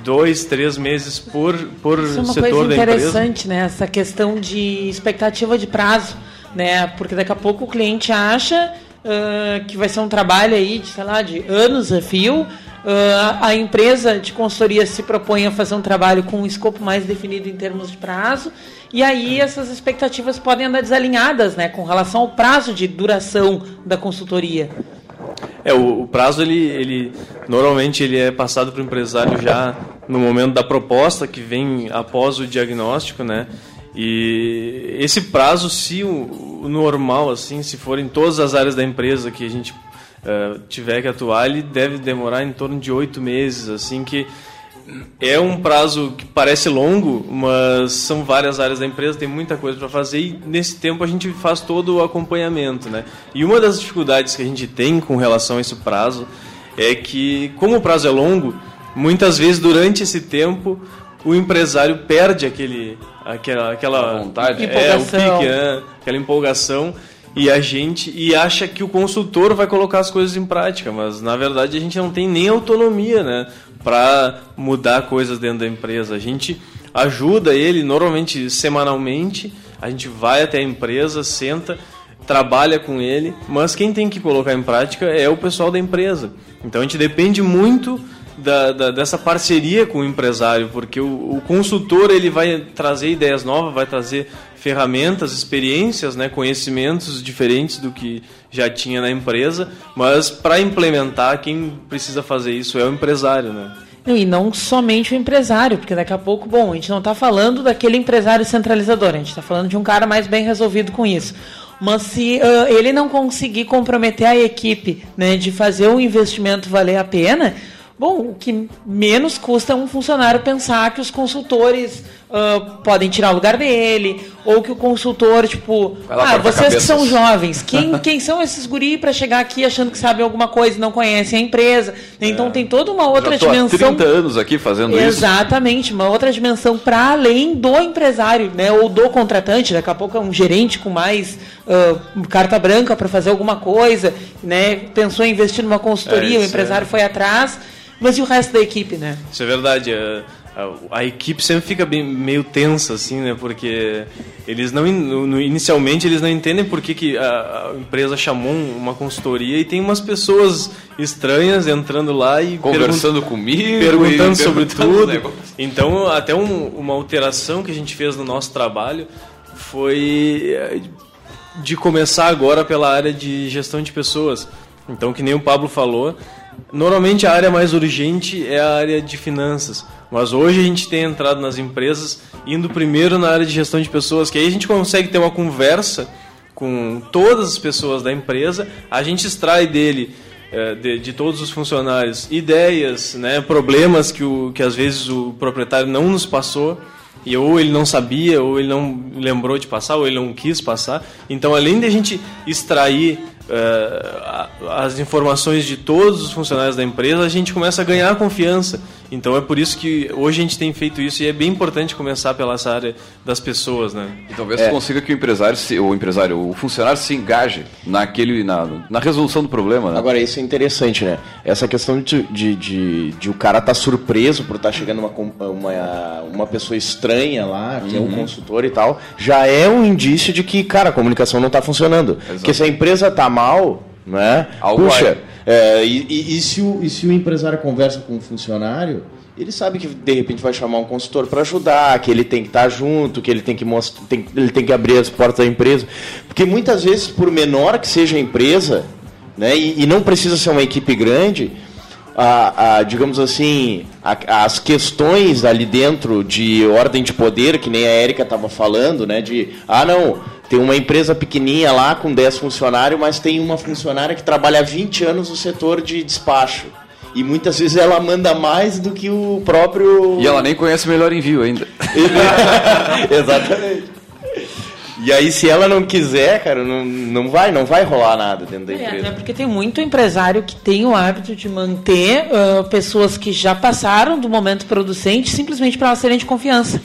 dois, três meses por, por Isso é uma setor coisa interessante, né? Essa questão de expectativa de prazo, né? Porque daqui a pouco o cliente acha uh, que vai ser um trabalho aí de, sei lá, de anos a fio. Uh, a empresa de consultoria se propõe a fazer um trabalho com um escopo mais definido em termos de prazo, e aí essas expectativas podem andar desalinhadas né, com relação ao prazo de duração da consultoria. É, o, o, prazo ele, ele normalmente ele é passado para o empresário já no momento da proposta que vem após o diagnóstico, né? E esse prazo, se o, o normal assim, se for em todas as áreas da empresa que a gente uh, tiver que atuar, ele deve demorar em torno de oito meses, assim que é um prazo que parece longo, mas são várias áreas da empresa, tem muita coisa para fazer e nesse tempo a gente faz todo o acompanhamento, né? E uma das dificuldades que a gente tem com relação a esse prazo é que, como o prazo é longo, muitas vezes durante esse tempo o empresário perde aquele, aquela, aquela vontade. é, o pique, né? aquela empolgação e a gente e acha que o consultor vai colocar as coisas em prática, mas na verdade a gente não tem nem autonomia, né, para mudar coisas dentro da empresa. A gente ajuda ele normalmente semanalmente, a gente vai até a empresa, senta, trabalha com ele, mas quem tem que colocar em prática é o pessoal da empresa. Então a gente depende muito da, da- dessa parceria com o empresário, porque o, o consultor ele vai trazer ideias novas, vai trazer ferramentas, experiências, né, conhecimentos diferentes do que já tinha na empresa, mas para implementar quem precisa fazer isso é o empresário, né? E não somente o empresário, porque daqui a pouco, bom, a gente não está falando daquele empresário centralizador, a gente está falando de um cara mais bem resolvido com isso. Mas se ah, ele não conseguir comprometer a equipe né, de fazer o investimento valer a pena, bom, o que menos custa é um funcionário pensar que os consultores ah, podem tirar o lugar dele, ou que o consultor, tipo, ah, vocês que são cabeças." jovens, quem, quem são esses guri para chegar aqui achando que sabem alguma coisa e não conhecem a empresa? Então tem toda uma outra É. Tô há dimensão. 30 anos aqui fazendo isso. Exatamente, uma outra dimensão para além do empresário, né, ou do contratante. Daqui a pouco é um gerente com mais ah, carta branca para fazer alguma coisa, né? Pensou em investir numa consultoria, É, o empresário é. foi atrás, mas e o resto da equipe, né? Isso é verdade. A, a- a equipe sempre fica bem, meio tensa, assim, né? Porque eles não, no- inicialmente, eles não entendem por que, que a, a empresa chamou um- uma consultoria e tem umas pessoas estranhas entrando lá e Conversando pergun- comigo. perguntando e sobre perguntando tudo. Então, até um- uma alteração que a gente fez no nosso trabalho foi eh, de começar agora pela área de gestão de pessoas. Então, que nem o Pablo falou, normalmente a área mais urgente é a área de finanças. Mas hoje a gente tem entrado nas empresas indo primeiro na área de gestão de pessoas, que aí a gente consegue ter uma conversa com todas as pessoas da empresa, a gente extrai dele eh, de, de todos os funcionários ideias, né, problemas que, o, que às vezes o proprietário não nos passou e ou ele não sabia, ou ele não lembrou de passar, ou ele não quis passar. Então, além de a gente extrair a- as informações de todos os funcionários da empresa, a gente começa a ganhar confiança. Então, é por isso que hoje a gente tem feito isso e é bem importante começar pela essa área das pessoas, né? E talvez tu consiga que o empresário, se, o empresário, o funcionário se engaje naquele, na, na resolução do problema, né? Agora, isso é interessante, né? Essa questão de, de, de, de o cara estar surpreso por estar chegando uma, com- uma, uma pessoa estranha lá, que é o consultor e tal, já é um indício de que, cara, a comunicação não está funcionando. Porque se a empresa tá mal, né? Algo puxa, é, e, e- e se o, e se o empresário conversa com o funcionário, ele sabe que de repente vai chamar um consultor para ajudar, que ele tem que estar junto, que ele tem que mostrar, tem, ele tem que abrir as portas da empresa. Porque muitas vezes, por menor que seja a empresa, né, e, e não precisa ser uma equipe grande, a, a, digamos assim, a- as questões ali dentro de ordem de poder, que nem a Érica estava falando, né, de, ah não, tem uma empresa pequenininha lá com 10 funcionários, mas tem uma funcionária que trabalha há 20 anos no setor de despacho. E muitas vezes ela manda mais do que o próprio. E ela nem conhece o melhor envio ainda. Exatamente. E aí, se ela não quiser, cara, não, não vai, não vai rolar nada dentro da É, empresa. né, porque tem muito empresário que tem o hábito de manter ah, pessoas que já passaram do momento producente simplesmente para elas serem de confiança.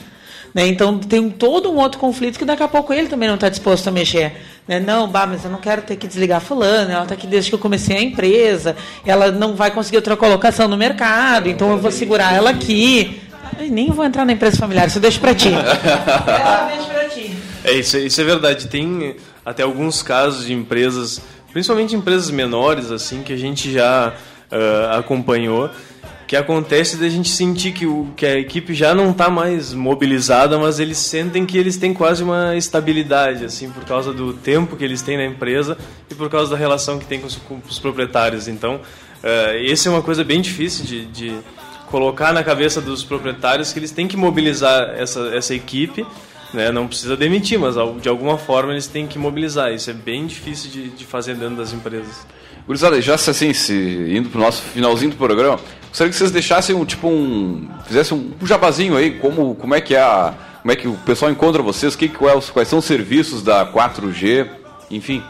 Né? Então tem todo um outro conflito que daqui a pouco ele também não está disposto a mexer. Né? Não, bah, mas eu não quero ter que desligar fulano, ela está aqui desde que eu comecei a empresa, ela não vai conseguir outra colocação no mercado, então eu vou segurar ela aqui. Ai, nem vou entrar na empresa familiar, isso eu deixo para ti. Eu. É, isso, é- isso é verdade. Tem até alguns casos de empresas, principalmente empresas menores, assim, que a gente já ah, acompanhou, que acontece da gente sentir que, o, que a equipe já não está mais mobilizada, mas eles sentem que eles têm quase uma estabilidade, assim, por causa do tempo que eles têm na empresa e por causa da relação que tem com os, com os proprietários. Então, ah, essa é uma coisa bem difícil de- de colocar na cabeça dos proprietários que eles têm que mobilizar essa, essa equipe, né? não precisa demitir, mas de alguma forma eles têm que mobilizar. Isso é bem difícil de, de fazer dentro das empresas. Gurizada, já assim, se indo pro nosso finalzinho do programa, gostaria que vocês deixassem um tipo um. fizessem um jabazinho aí, como, como é que é a. Como é que o pessoal encontra vocês, que, quais, quais são os serviços da 4G, enfim.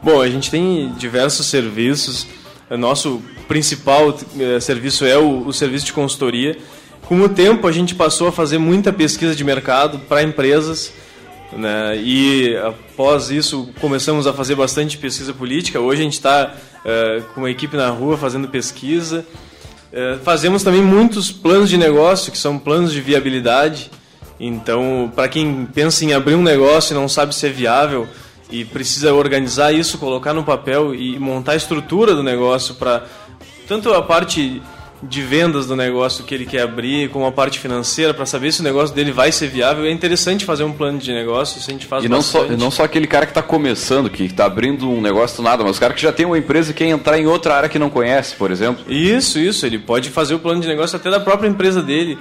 Bom, a gente tem diversos serviços. O nosso principal eh, serviço é o, o serviço de consultoria, com o tempo a gente passou a fazer muita pesquisa de mercado para empresas, né? E após isso começamos a fazer bastante pesquisa política. Hoje a gente está uh, com uma equipe na rua fazendo pesquisa. Uh, fazemos também muitos planos de negócio, que são planos de viabilidade. Então, para quem pensa em abrir um negócio e não sabe se é viável e precisa organizar isso, colocar no papel e montar a estrutura do negócio para tanto a parte de vendas do negócio que ele quer abrir, com a parte financeira, para saber se o negócio dele vai ser viável. É interessante fazer um plano de negócio, isso a gente faz e não só, e não só aquele cara que está começando, que está abrindo um negócio do nada, mas o cara que já tem uma empresa e quer entrar em outra área que não conhece, por exemplo. Isso, isso. Ele pode fazer o plano de negócio até da própria empresa dele.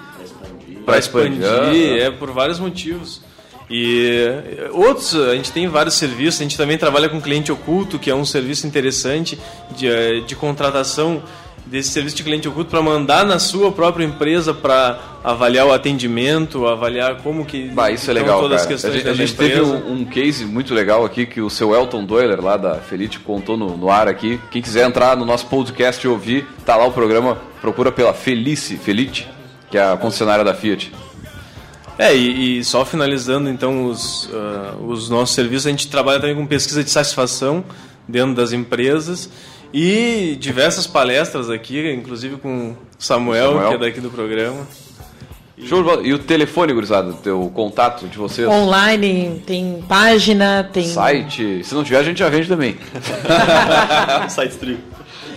Para expandir, expandir é por vários motivos. E outros, a gente tem vários serviços, a gente também trabalha com cliente oculto, que é um serviço interessante de, eh, de contratação desse serviço de cliente oculto para mandar na sua própria empresa para avaliar o atendimento, avaliar como que bah, isso é legal, todas cara. as questões A gente, a gente teve um, um, case muito legal aqui que o seu Elton Doyler lá da Felite contou no, no, ar aqui. Quem quiser entrar no nosso podcast e ouvir, tá lá o programa, procura pela Felice, Felite, que é a concessionária da Fiat. É, e, e só finalizando então os, uh, os nossos serviços, a gente trabalha também com pesquisa de satisfação dentro das empresas e diversas palestras aqui, inclusive com o Samuel, Samuel. que é daqui do programa. E... Show E o telefone, gurizada, o contato de vocês? Online, tem página, tem. Site. Se não tiver, a gente já vende também. Site stream.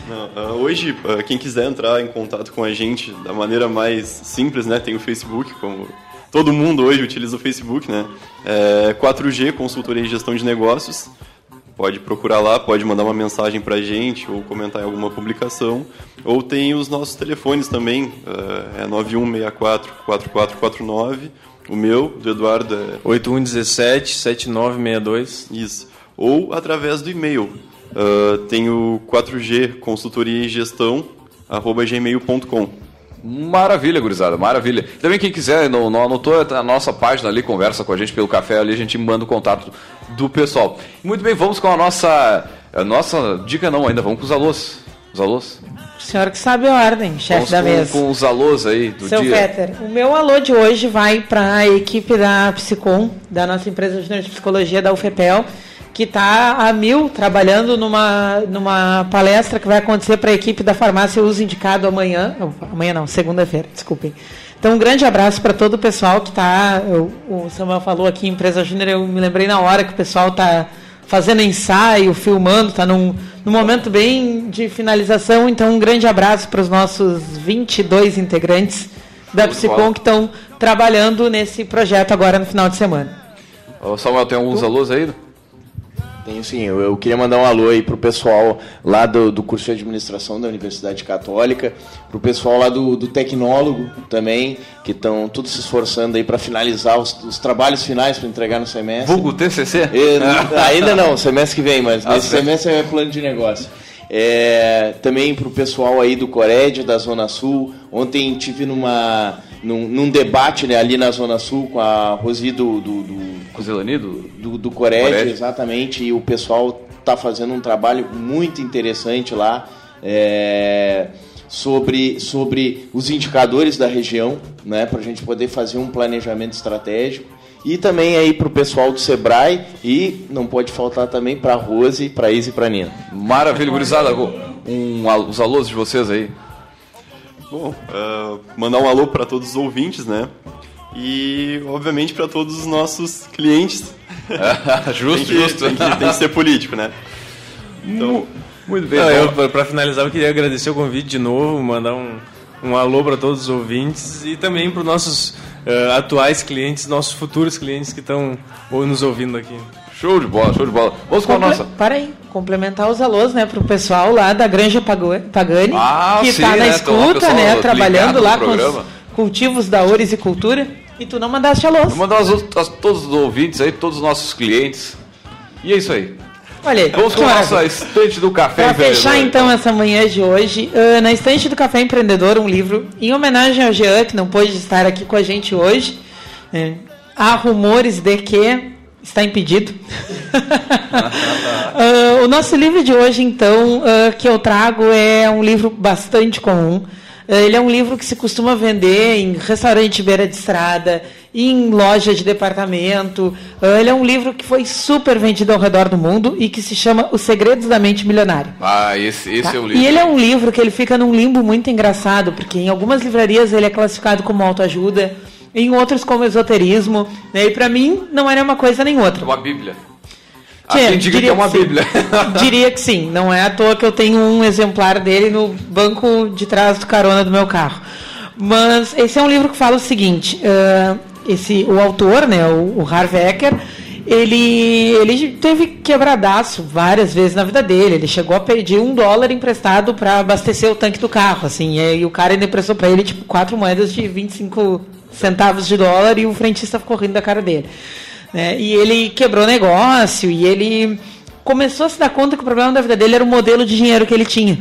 Não, uh, hoje, uh, quem quiser entrar em contato com a gente da maneira mais simples, né? Tem o Facebook, como todo mundo hoje utiliza o Facebook, né? É 4G, consultoria em gestão de negócios pode procurar lá, pode mandar uma mensagem para a gente ou comentar em alguma publicação. Ou tem os nossos telefones também, é 9164-4449. O meu, do Eduardo, é... 8117-7962. Isso. Ou através do e-mail. Uh, tem o 4G Consultoria e Gestão, arroba gmail.com. Maravilha, gurizada, maravilha. Também quem quiser, não, não anotou a nossa página ali, conversa com a gente pelo café ali, a gente manda o contato do pessoal. Muito bem, vamos com a nossa. A nossa dica não ainda, vamos com os alôs. Os alôs? O senhor que sabe a ordem, chefe da com, mesa. Com os alôs aí do Seu dia. Peter, o meu alô de hoje vai para a equipe da Psicom, da nossa empresa de psicologia da UFEPEL que está a mil trabalhando numa, numa palestra que vai acontecer para a equipe da farmácia Uso Indicado amanhã. Amanhã não, segunda-feira, desculpem. Então, um grande abraço para todo o pessoal que está. O Samuel falou aqui, Empresa Júnior, eu me lembrei na hora que o pessoal está fazendo ensaio, filmando, está num, num momento bem de finalização. Então, um grande abraço para os nossos 22 integrantes da Psicom que estão trabalhando nesse projeto agora no final de semana. Ô Samuel, tem alguns alôs aí? Tenho sim, eu, eu, queria mandar um alô aí pro pessoal lá do, do curso de administração da Universidade Católica, pro pessoal lá do, do tecnólogo também, que estão tudo se esforçando aí para finalizar os, os, trabalhos finais para entregar no semestre. Vulgo TCC? E, ainda não, semestre que vem, mas ah, semestre é plano de negócio. É, também pro pessoal aí do Cored, da Zona Sul. Ontem tive numa num, num, debate né, ali na Zona Sul com a Rosi do. do, do Rosilani do, do, do exatamente, e o pessoal está fazendo um trabalho muito interessante lá. É, sobre, sobre os indicadores da região, né, para a gente poder fazer um planejamento estratégico. E também aí para o pessoal do Sebrae e não pode faltar também para a Rose, para a Isa e para a Nina. Maravilha, gurizada. Um, os alôs de vocês aí. Bom, uh, mandar um alô para todos os ouvintes, né? E, obviamente, para todos os nossos clientes. justo, tem que, justo. Tem que, tem que, ser político, né? Então, muito bem. Não, para finalizar, eu queria agradecer o convite de novo, mandar um, um alô para todos os ouvintes e também para os nossos uh, atuais clientes, nossos futuros clientes que estão nos ouvindo aqui. Show de bola, show de bola. Vamos com a nossa. Para aí, complementar os alôs, né, para o pessoal lá da Granja Pagani, ah, que está na né, escuta, né, trabalhando lá com os cultivos da Ores e Cultura. E tu não mandaste alôs. Vou mandar a todos os ouvintes aí, todos os nossos clientes. E é isso aí. Olha aí, Vamos com a nossa estante do café Para fechar então essa manhã de hoje, uh, na estante do Café Empreendedor, um livro em homenagem ao Jean, que não pôde estar aqui com a gente hoje. É, há rumores de que está impedido. uh, o nosso livro de hoje, então, uh, que eu trago é um livro bastante comum. Eh, Ele é um livro que se costuma vender em restaurante beira de estrada, em loja de departamento. Ele é um livro que foi super vendido ao redor do mundo e que se chama Os Segredos da Mente Milionária. Ah, esse, esse Tá? é o livro. E ele é um livro que ele fica num limbo muito engraçado, porque em algumas livrarias ele é classificado como autoajuda, em outros como esoterismo, né? e para mim não era uma coisa nem outra. Uma bíblia. Tchê, quem diga que é uma sim. bíblia. Diria que sim. Não é à toa que eu tenho um exemplar dele no banco de trás do carona do meu carro. Mas esse é um livro que fala o seguinte: ah, esse, o autor, né, o, o Harv Eker, ele, ele teve quebradaço várias vezes na vida dele. Ele chegou a pedir um dólar emprestado para abastecer o tanque do carro, assim. E, o cara ainda emprestou para ele tipo quatro moedas de 25 centavos de dólar e o frentista ficou rindo da cara dele. né? E ele quebrou negócio e ele começou a se dar conta que o problema da vida dele era o modelo de dinheiro que ele tinha.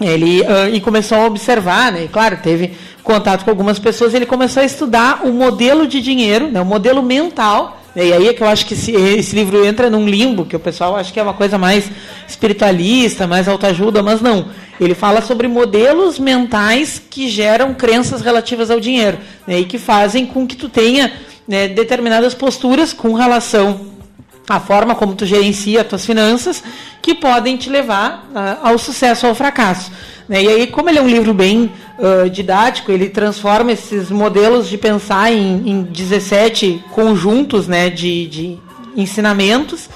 Ele ah, e começou a observar, né? E, claro, teve contato com algumas pessoas. Ele começou a estudar o modelo de dinheiro, né? O modelo mental. E aí é que eu acho que esse, esse livro entra num limbo que o pessoal acha que é uma coisa mais espiritualista, mais autoajuda, mas não. Ele fala sobre modelos mentais que geram crenças relativas ao dinheiro né? e que fazem com que tu tenha né, determinadas posturas com relação a forma como tu gerencia as tuas finanças, que podem te levar ah, ao sucesso ou ao fracasso. Né? E aí, como ele é um livro bem ah, didático, ele transforma esses modelos de pensar em, em 17 conjuntos né, de, de ensinamentos.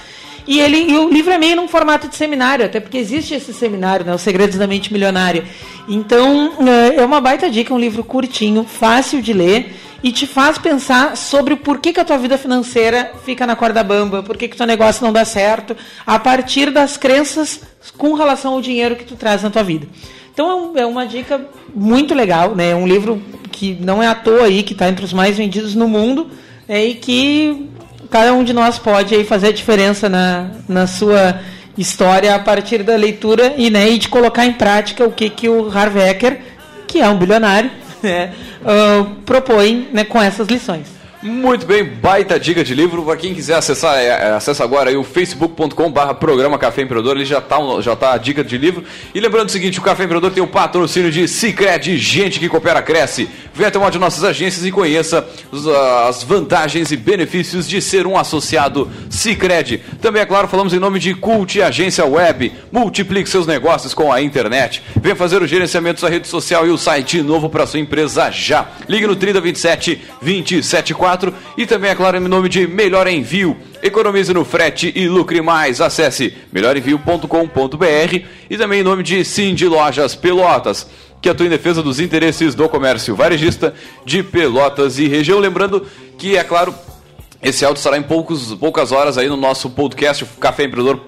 E, ele, e o livro é meio num formato de seminário, até porque existe esse seminário, né, Os Segredos da Mente Milionária. Então, eh, é uma baita dica, um livro curtinho, fácil de ler e te faz pensar sobre o porquê que a tua vida financeira fica na corda bamba, por que que teu negócio não dá certo, a partir das crenças com relação ao dinheiro que tu traz na tua vida. Então é, é uma dica muito legal, né? É um livro que não é à toa aí, que está entre os mais vendidos no mundo, né? e que cada um de nós pode aí fazer a diferença na, na sua história a partir da leitura e, né, e de colocar em prática o que, que o Harv Eker, que é um bilionário, né, ah, propõe né, com essas lições. Muito bem, baita dica de livro. Para quem quiser acessar, é, é, acessa agora aí o facebook.com/barra programa Café Empreendedor. Ele já tá, já tá a dica de livro. E lembrando o seguinte: o Café Empreendedor tem o patrocínio de Cicred, gente que coopera, cresce. Venha até uma de nossas agências e conheça ah, as vantagens e benefícios de ser um associado Cicred. Também, é claro, falamos em nome de Cult Agência Web. Multiplique seus negócios com a internet. Venha fazer o gerenciamento da rede social e o site novo para sua empresa já. Ligue no 3027 274 e também, é claro, em nome de Melhor Envio. Economize no frete e lucre mais. Acesse melhorenvio.com.br e também em nome de Cindy Lojas Pelotas, que atua em defesa dos interesses do comércio varejista de Pelotas e região. Lembrando que, é claro, esse áudio estará em poucos, poucas horas aí no nosso podcast, Café Empreendedor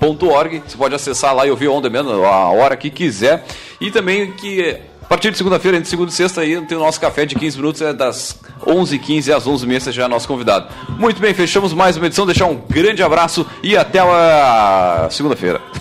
.org. Você pode acessar lá e ouvir on demand a hora que quiser. E também que a partir de segunda-feira, entre segunda e sexta, aí tem o nosso café de 15 minutos, é das 11h15 às 11h30, já é nosso convidado. Muito bem, fechamos mais uma edição. Deixar um grande abraço e até a segunda-feira.